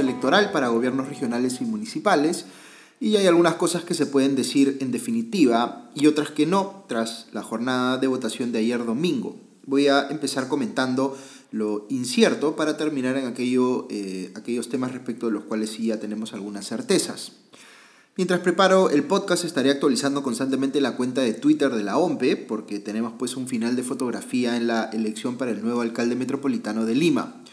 electoral para gobiernos regionales y municipales y hay algunas cosas que se pueden decir en definitiva y otras que no tras la jornada de votación de ayer domingo. Voy a empezar comentando lo incierto para terminar en aquello, eh, aquellos temas respecto de los cuales sí ya tenemos algunas certezas. Mientras preparo el podcast estaré actualizando constantemente la cuenta de Twitter de la OMPE porque tenemos pues un final de fotografía en la elección para el nuevo alcalde metropolitano de Lima.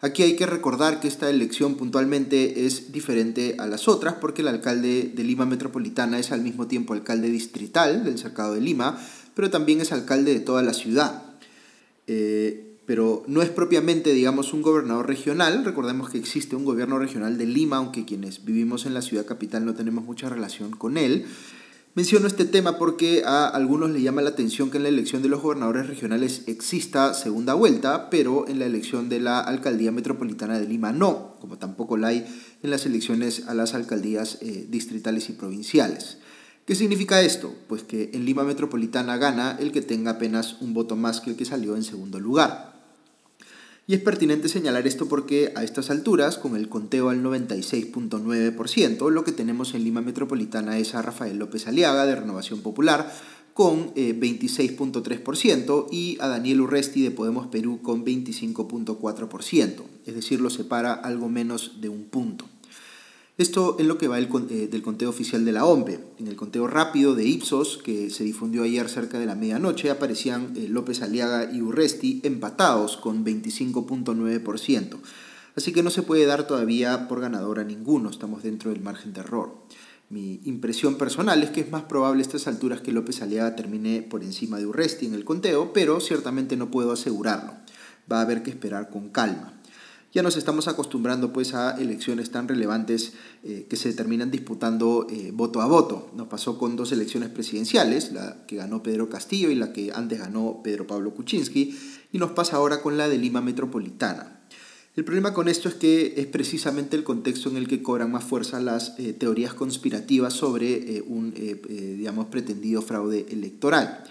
Aquí hay que recordar que esta elección puntualmente es diferente a las otras porque el alcalde de Lima Metropolitana es al mismo tiempo alcalde distrital del cercado de Lima, pero también es alcalde de toda la ciudad. Eh, pero no es propiamente, digamos, un gobernador regional. Recordemos que existe un gobierno regional de Lima, aunque quienes vivimos en la ciudad capital no tenemos mucha relación con él. Menciono este tema porque a algunos le llama la atención que en la elección de los gobernadores regionales exista segunda vuelta, pero en la elección de la alcaldía metropolitana de Lima no, como tampoco la hay en las elecciones a las alcaldías eh, distritales y provinciales. ¿Qué significa esto? Pues que en Lima metropolitana gana el que tenga apenas un voto más que el que salió en segundo lugar. Y es pertinente señalar esto porque a estas alturas, con el conteo al 96.9%, lo que tenemos en Lima Metropolitana es a Rafael López Aliaga de Renovación Popular con 26.3% eh, y a Daniel Urresti de Podemos Perú con 25.4%, es decir, lo separa algo menos de un punto. Esto es lo que va eh, del conteo oficial de la OMPE. En el conteo rápido de Ipsos, que se difundió ayer cerca de la medianoche, aparecían eh, López Aliaga y Urresti empatados con 25.9%. Así que no se puede dar todavía por ganador a ninguno, estamos dentro del margen de error. Mi impresión personal es que es más probable a estas alturas que López Aliaga termine por encima de Urresti en el conteo, pero ciertamente no puedo asegurarlo. Va a haber que esperar con calma ya nos estamos acostumbrando pues a elecciones tan relevantes eh, que se terminan disputando eh, voto a voto. Nos pasó con dos elecciones presidenciales, la que ganó Pedro Castillo y la que antes ganó Pedro Pablo Kuczynski, y nos pasa ahora con la de Lima Metropolitana. El problema con esto es que es precisamente el contexto en el que cobran más fuerza las eh, teorías conspirativas sobre un digamos, pretendido fraude electoral.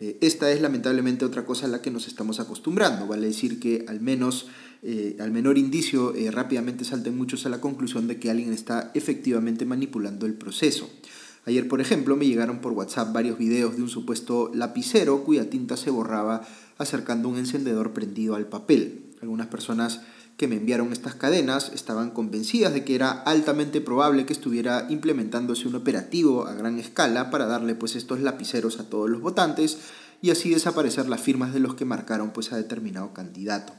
Esta es lamentablemente otra cosa a la que nos estamos acostumbrando, vale decir que al menos eh, al menor indicio, eh, rápidamente salten muchos a la conclusión de que alguien está efectivamente manipulando el proceso. Ayer, por ejemplo, me llegaron por WhatsApp varios videos de un supuesto lapicero cuya tinta se borraba acercando un encendedor prendido al papel. Algunas personas que me enviaron estas cadenas estaban convencidas de que era altamente probable que estuviera implementándose un operativo a gran escala para darle pues estos lapiceros a todos los votantes y así desaparecer las firmas de los que marcaron pues a determinado candidato.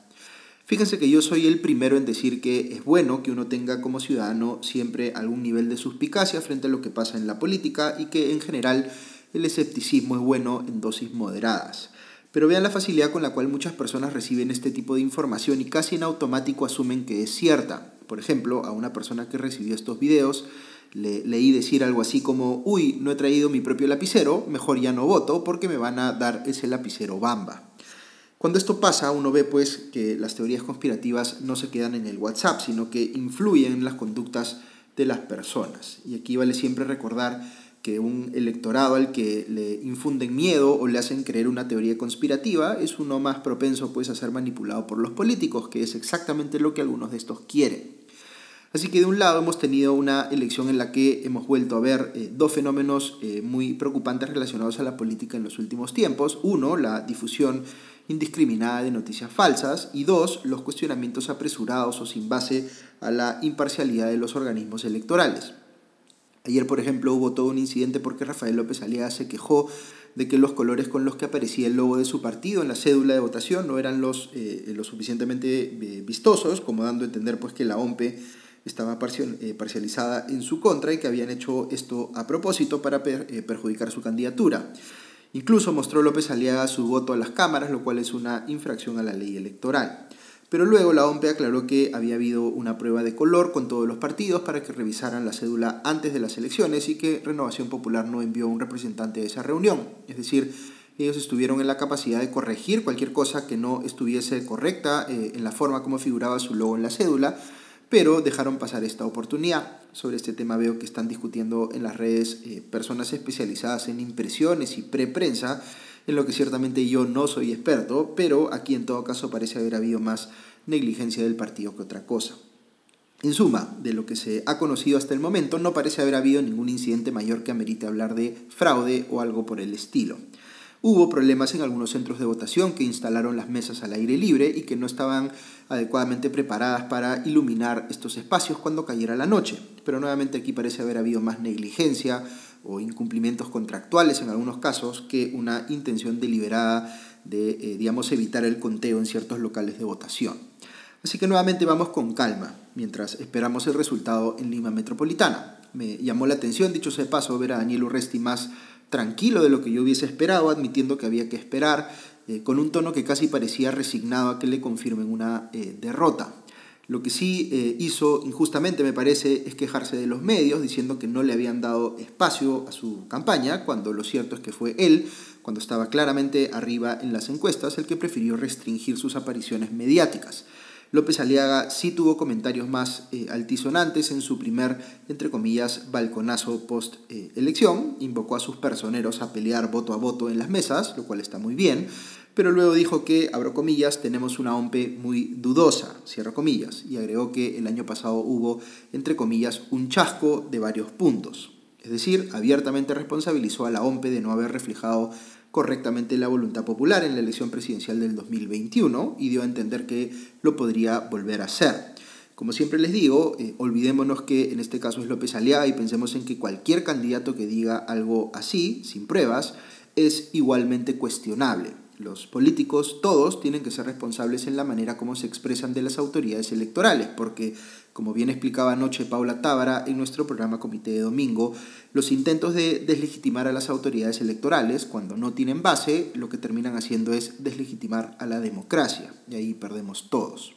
Fíjense que yo soy el primero en decir que es bueno que uno tenga como ciudadano siempre algún nivel de suspicacia frente a lo que pasa en la política y que en general el escepticismo es bueno en dosis moderadas. Pero vean la facilidad con la cual muchas personas reciben este tipo de información y casi en automático asumen que es cierta. Por ejemplo, a una persona que recibió estos videos le leí decir algo así como, uy, no he traído mi propio lapicero, mejor ya no voto porque me van a dar ese lapicero bamba. Cuando esto pasa, uno ve pues que las teorías conspirativas no se quedan en el WhatsApp, sino que influyen en las conductas de las personas. Y aquí vale siempre recordar que un electorado al que le infunden miedo o le hacen creer una teoría conspirativa es uno más propenso pues a ser manipulado por los políticos, que es exactamente lo que algunos de estos quieren. Así que de un lado hemos tenido una elección en la que hemos vuelto a ver eh, dos fenómenos eh, muy preocupantes relacionados a la política en los últimos tiempos. Uno, la difusión indiscriminada de noticias falsas y dos, los cuestionamientos apresurados o sin base a la imparcialidad de los organismos electorales. Ayer, por ejemplo, hubo todo un incidente porque Rafael López Aliaga se quejó de que los colores con los que aparecía el logo de su partido en la cédula de votación no eran los, eh, lo suficientemente eh, vistosos, como dando a entender pues, que la OMPE estaba eh, parcializada en su contra y que habían hecho esto a propósito para perjudicar su candidatura. Incluso mostró López Aliaga su voto a las cámaras, lo cual es una infracción a la ley electoral. Pero luego la OMP aclaró que había habido una prueba de color con todos los partidos para que revisaran la cédula antes de las elecciones y que Renovación Popular no envió un representante a esa reunión. Es decir, ellos estuvieron en la capacidad de corregir cualquier cosa que no estuviese correcta eh, en la forma como figuraba su logo en la cédula pero dejaron pasar esta oportunidad. Sobre este tema veo que están discutiendo en las redes eh, personas especializadas en impresiones y preprensa en lo que ciertamente yo no soy experto, pero aquí en todo caso parece haber habido más negligencia del partido que otra cosa. En suma, de lo que se ha conocido hasta el momento, no parece haber habido ningún incidente mayor que amerite hablar de fraude o algo por el estilo. Hubo problemas en algunos centros de votación que instalaron las mesas al aire libre y que no estaban adecuadamente preparadas para iluminar estos espacios cuando cayera la noche. Pero nuevamente aquí parece haber habido más negligencia o incumplimientos contractuales en algunos casos que una intención deliberada de, eh, digamos, evitar el conteo en ciertos locales de votación. Así que nuevamente vamos con calma mientras esperamos el resultado en Lima Metropolitana. Me llamó la atención, dicho sea paso, ver a Daniel Urresti más tranquilo de lo que yo hubiese esperado, admitiendo que había que esperar, eh, con un tono que casi parecía resignado a que le confirmen una eh, derrota. Lo que sí eh, hizo injustamente, me parece, es quejarse de los medios, diciendo que no le habían dado espacio a su campaña, cuando lo cierto es que fue él, cuando estaba claramente arriba en las encuestas, el que prefirió restringir sus apariciones mediáticas. López Aliaga sí tuvo comentarios más eh, altisonantes en su primer, entre comillas, balconazo post-elección. invocó a sus personeros a pelear voto a voto en las mesas, lo cual está muy bien, pero luego dijo que, abro comillas, tenemos una OMPE muy dudosa, cierro comillas, y agregó que el año pasado hubo, entre comillas, un chasco de varios puntos. Es decir, abiertamente responsabilizó a la OMPE de no haber reflejado correctamente la voluntad popular en la elección presidencial del 2021 y dio a entender que lo podría volver a hacer. Como siempre les digo, eh, olvidémonos que en este caso es López Aliaga y pensemos en que cualquier candidato que diga algo así, sin pruebas, es igualmente cuestionable. Los políticos, todos, tienen que ser responsables en la manera como se expresan de las autoridades electorales, porque, como bien explicaba anoche Paula Tábara en nuestro programa Comité de Domingo, los intentos de deslegitimar a las autoridades electorales, cuando no tienen base, lo que terminan haciendo es deslegitimar a la democracia, y ahí perdemos todos.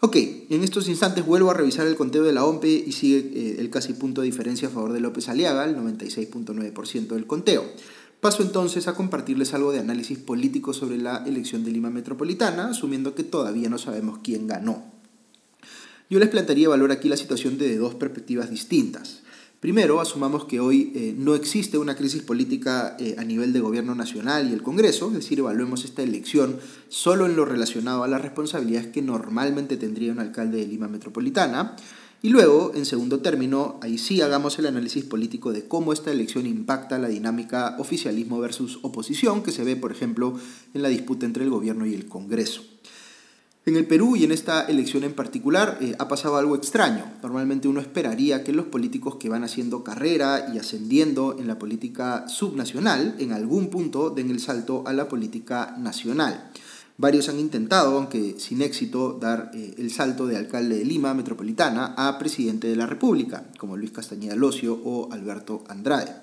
Ok, en estos instantes vuelvo a revisar el conteo de la OMPE y sigue eh, el casi punto de diferencia a favor de López Aliaga, el 96.9% del conteo. Paso entonces a compartirles algo de análisis político sobre la elección de Lima Metropolitana, asumiendo que todavía no sabemos quién ganó. Yo les plantearía valor aquí la situación de dos perspectivas distintas. Primero, asumamos que hoy eh, no existe una crisis política eh, a nivel de gobierno nacional y el Congreso, es decir, evaluemos esta elección solo en lo relacionado a las responsabilidades que normalmente tendría un alcalde de Lima Metropolitana. Y luego, en segundo término, ahí sí hagamos el análisis político de cómo esta elección impacta la dinámica oficialismo versus oposición que se ve, por ejemplo, en la disputa entre el gobierno y el Congreso. En el Perú y en esta elección en particular eh, ha pasado algo extraño. Normalmente uno esperaría que los políticos que van haciendo carrera y ascendiendo en la política subnacional en algún punto den el salto a la política nacional. Varios han intentado, aunque sin éxito, dar eh, el salto de alcalde de Lima metropolitana a presidente de la República, como Luis Castañeda Locio o Alberto Andrade.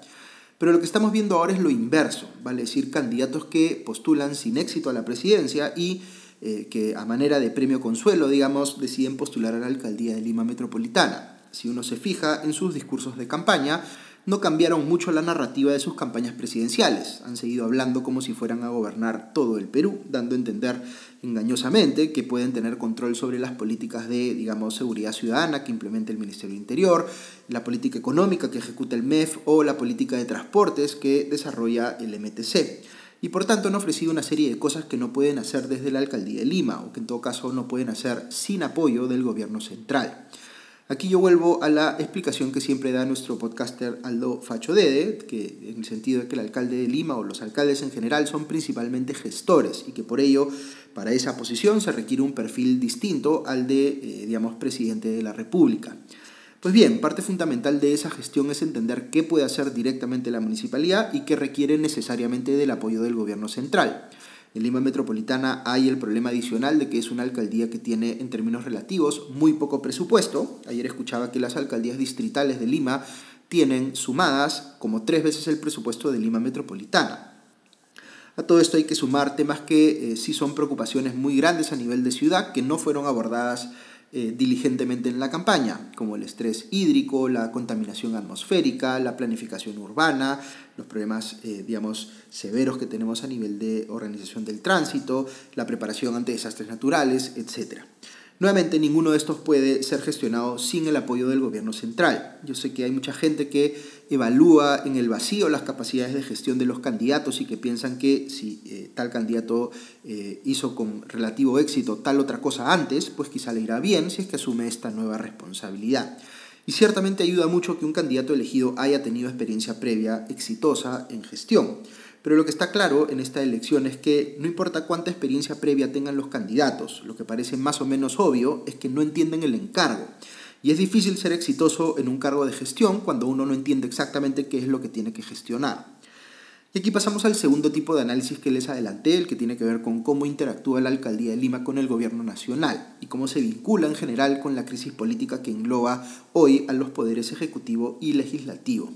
Pero lo que estamos viendo ahora es lo inverso, vale decir, candidatos que postulan sin éxito a la presidencia y eh, que a manera de premio consuelo, digamos, deciden postular a la alcaldía de Lima metropolitana. Si uno se fija en sus discursos de campaña, no cambiaron mucho la narrativa de sus campañas presidenciales. Han seguido hablando como si fueran a gobernar todo el Perú, dando a entender engañosamente que pueden tener control sobre las políticas de, digamos, seguridad ciudadana que implementa el Ministerio del Interior, la política económica que ejecuta el MEF o la política de transportes que desarrolla el MTC. Y por tanto han ofrecido una serie de cosas que no pueden hacer desde la alcaldía de Lima o que en todo caso no pueden hacer sin apoyo del gobierno central. Aquí yo vuelvo a la explicación que siempre da nuestro podcaster Aldo Facho Dede, que en el sentido de que el alcalde de Lima o los alcaldes en general son principalmente gestores y que por ello para esa posición se requiere un perfil distinto al de, eh, digamos, presidente de la República. Pues bien, parte fundamental de esa gestión es entender qué puede hacer directamente la municipalidad y qué requiere necesariamente del apoyo del gobierno central. En Lima Metropolitana hay el problema adicional de que es una alcaldía que tiene en términos relativos muy poco presupuesto. Ayer escuchaba que las alcaldías distritales de Lima tienen sumadas como tres veces el presupuesto de Lima Metropolitana. A todo esto hay que sumar temas que eh, sí son preocupaciones muy grandes a nivel de ciudad que no fueron abordadas eh, diligentemente en la campaña, como el estrés hídrico, la contaminación atmosférica, la planificación urbana, los problemas, eh, digamos, severos que tenemos a nivel de organización del tránsito, la preparación ante desastres naturales, etc. Nuevamente, ninguno de estos puede ser gestionado sin el apoyo del gobierno central. Yo sé que hay mucha gente que evalúa en el vacío las capacidades de gestión de los candidatos y que piensan que si eh, tal candidato eh, hizo con relativo éxito tal otra cosa antes, pues quizá le irá bien si es que asume esta nueva responsabilidad. Y ciertamente ayuda mucho que un candidato elegido haya tenido experiencia previa exitosa en gestión. Pero lo que está claro en esta elección es que no importa cuánta experiencia previa tengan los candidatos, lo que parece más o menos obvio es que no entienden el encargo. Y es difícil ser exitoso en un cargo de gestión cuando uno no entiende exactamente qué es lo que tiene que gestionar. Y aquí pasamos al segundo tipo de análisis que les adelanté, el que tiene que ver con cómo interactúa la alcaldía de Lima con el gobierno nacional y cómo se vincula en general con la crisis política que engloba hoy a los poderes ejecutivo y legislativo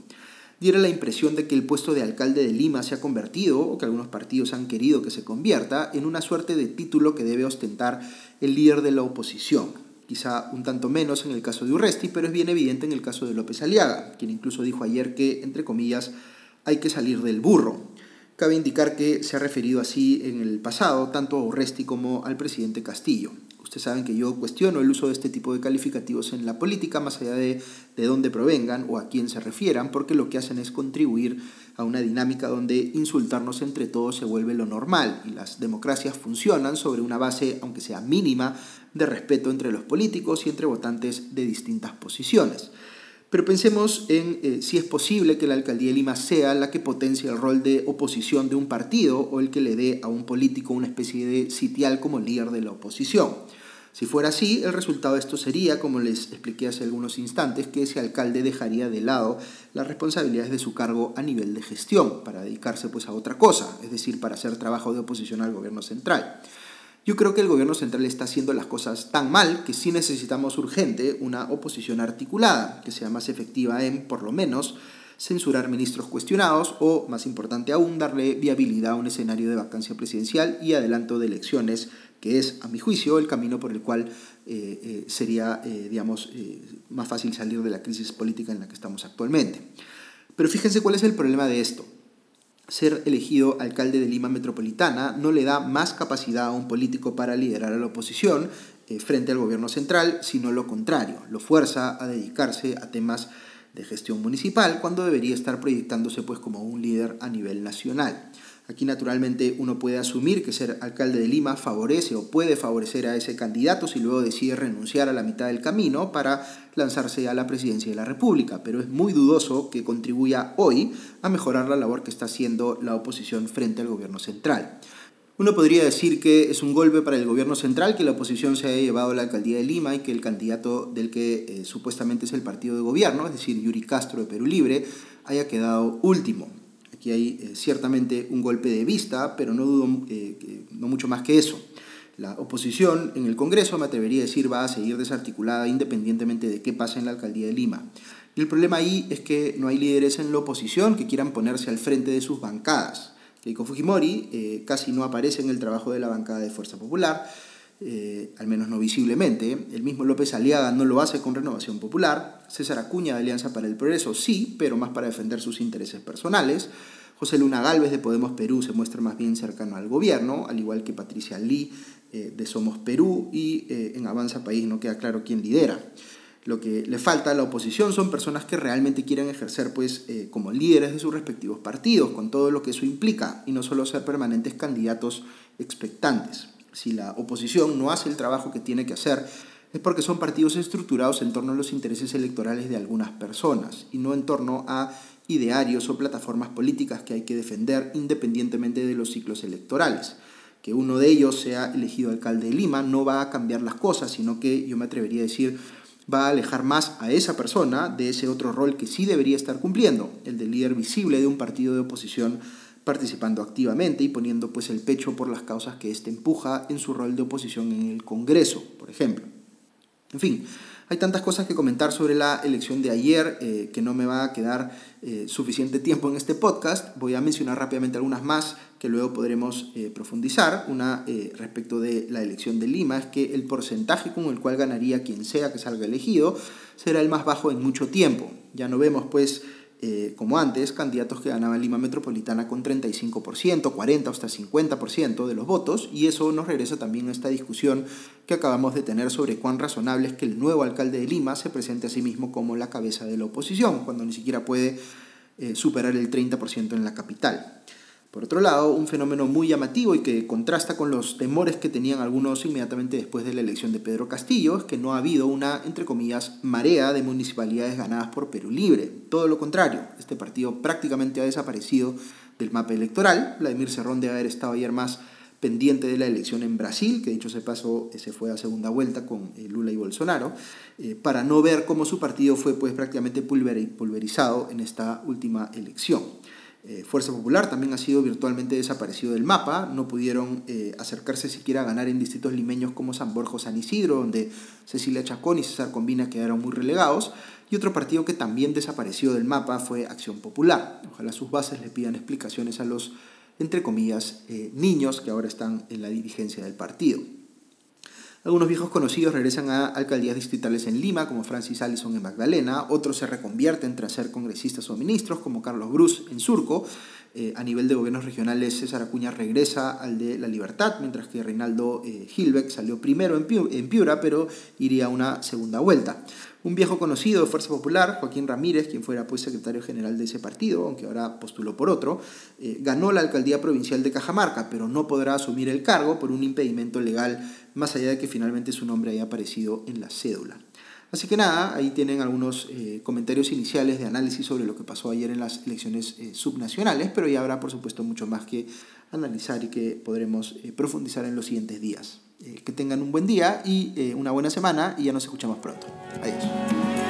diera la impresión de que el puesto de alcalde de Lima se ha convertido, o que algunos partidos han querido que se convierta, en una suerte de título que debe ostentar el líder de la oposición. Quizá un tanto menos en el caso de Urresti, pero es bien evidente en el caso de López Aliaga, quien incluso dijo ayer que, entre comillas, hay que salir del burro. Cabe indicar que se ha referido así en el pasado tanto a Urresti como al presidente Castillo. Ustedes saben que yo cuestiono el uso de este tipo de calificativos en la política, más allá de, de dónde provengan o a quién se refieran, porque lo que hacen es contribuir a una dinámica donde insultarnos entre todos se vuelve lo normal y las democracias funcionan sobre una base, aunque sea mínima, de respeto entre los políticos y entre votantes de distintas posiciones. Pero pensemos en eh, si es posible que la alcaldía de Lima sea la que potencie el rol de oposición de un partido o el que le dé a un político una especie de sitial como líder de la oposición. Si fuera así, el resultado de esto sería, como les expliqué hace algunos instantes, que ese alcalde dejaría de lado las responsabilidades de su cargo a nivel de gestión para dedicarse pues a otra cosa, es decir, para hacer trabajo de oposición al gobierno central. Yo creo que el gobierno central está haciendo las cosas tan mal que sí necesitamos urgente una oposición articulada, que sea más efectiva en, por lo menos, censurar ministros cuestionados o, más importante aún, darle viabilidad a un escenario de vacancia presidencial y adelanto de elecciones que es, a mi juicio, el camino por el cual eh, eh, sería, eh, digamos, más fácil salir de la crisis política en la que estamos actualmente. Pero fíjense cuál es el problema de esto. Ser elegido alcalde de Lima Metropolitana no le da más capacidad a un político para liderar a la oposición frente al gobierno central, sino lo contrario, lo fuerza a dedicarse a temas de gestión municipal cuando debería estar proyectándose pues como un líder a nivel nacional. Aquí naturalmente uno puede asumir que ser alcalde de Lima favorece o puede favorecer a ese candidato si luego decide renunciar a la mitad del camino para lanzarse a la presidencia de la República, pero es muy dudoso que contribuya hoy a mejorar la labor que está haciendo la oposición frente al gobierno central. Uno podría decir que es un golpe para el gobierno central que la oposición se haya llevado a la alcaldía de Lima y que el candidato del que eh, supuestamente es el partido de gobierno, es decir, Yuri Castro de Perú Libre, haya quedado último. Aquí hay eh, ciertamente un golpe de vista, pero no dudo eh, no mucho más que eso. La oposición en el Congreso, me atrevería a decir, va a seguir desarticulada independientemente de qué pase en la alcaldía de Lima. El problema ahí es que no hay líderes en la oposición que quieran ponerse al frente de sus bancadas. Keiko Fujimori eh, casi no aparece en el trabajo de la bancada de Fuerza Popular, al menos no visiblemente. El mismo López Aliaga no lo hace con Renovación Popular. César Acuña de Alianza para el Progreso sí, pero más para defender sus intereses personales. José Luna Galvez de Podemos Perú se muestra más bien cercano al gobierno, al igual que Patricia Lee eh, de Somos Perú y eh, en Avanza País no queda claro quién lidera. Lo que le falta a la oposición son personas que realmente quieren ejercer pues, eh, como líderes de sus respectivos partidos, con todo lo que eso implica, y no solo ser permanentes candidatos expectantes. Si la oposición no hace el trabajo que tiene que hacer, es porque son partidos estructurados en torno a los intereses electorales de algunas personas y no en torno a idearios o plataformas políticas que hay que defender independientemente de los ciclos electorales. Que uno de ellos sea elegido alcalde de Lima no va a cambiar las cosas, sino que yo me atrevería a decir va a alejar más a esa persona de ese otro rol que sí debería estar cumpliendo, el de líder visible de un partido de oposición participando activamente y poniendo pues el pecho por las causas que éste empuja en su rol de oposición en el Congreso, por ejemplo. En fin, hay tantas cosas que comentar sobre la elección de ayer eh, que no me va a quedar eh, suficiente tiempo en este podcast. Voy a mencionar rápidamente algunas más que luego podremos eh, profundizar. Una respecto de la elección de Lima es que el porcentaje con el cual ganaría quien sea que salga elegido será el más bajo en mucho tiempo. Ya no vemos pues eh, como antes, candidatos que ganaban Lima Metropolitana con 35%, 40 hasta 50% de los votos, y eso nos regresa también a esta discusión que acabamos de tener sobre cuán razonable es que el nuevo alcalde de Lima se presente a sí mismo como la cabeza de la oposición, cuando ni siquiera puede eh, superar el 30% en la capital. Por otro lado, un fenómeno muy llamativo y que contrasta con los temores que tenían algunos inmediatamente después de la elección de Pedro Castillo es que no ha habido una, entre comillas, marea de municipalidades ganadas por Perú Libre. Todo lo contrario, este partido prácticamente ha desaparecido del mapa electoral. Vladimir Cerrón debe haber estado ayer más pendiente de la elección en Brasil, que dicho se pasó, se fue a segunda vuelta con eh, Lula y Bolsonaro, eh, para no ver cómo su partido fue pues prácticamente pulverizado en esta última elección. Eh, Fuerza Popular también ha sido virtualmente desaparecido del mapa, no pudieron eh, acercarse siquiera a ganar en distritos limeños como San Borja o San Isidro, donde Cecilia Chacón y César Combina quedaron muy relegados, y otro partido que también desapareció del mapa fue Acción Popular. Ojalá sus bases le pidan explicaciones a los, entre comillas, eh, niños que ahora están en la dirigencia del partido. Algunos viejos conocidos regresan a alcaldías distritales en Lima, como Francis Allison en Magdalena. Otros se reconvierten tras ser congresistas o ministros, como Carlos Bruce en Surco. Eh, a nivel de gobiernos regionales, César Acuña regresa al de La Libertad, mientras que Reinaldo eh, Hilbeck salió primero en Piura, pero iría a una segunda vuelta. Un viejo conocido de Fuerza Popular, Joaquín Ramírez, quien fuera pues secretario general de ese partido, aunque ahora postuló por otro, eh, ganó la alcaldía provincial de Cajamarca, pero no podrá asumir el cargo por un impedimento legal, más allá de que finalmente su nombre haya aparecido en la cédula. Así que nada, ahí tienen algunos eh, comentarios iniciales de análisis sobre lo que pasó ayer en las elecciones eh, subnacionales, pero ya habrá por supuesto mucho más que analizar y que podremos profundizar en los siguientes días. Eh, que tengan un buen día y eh, una buena semana y ya nos escuchamos pronto. Adiós.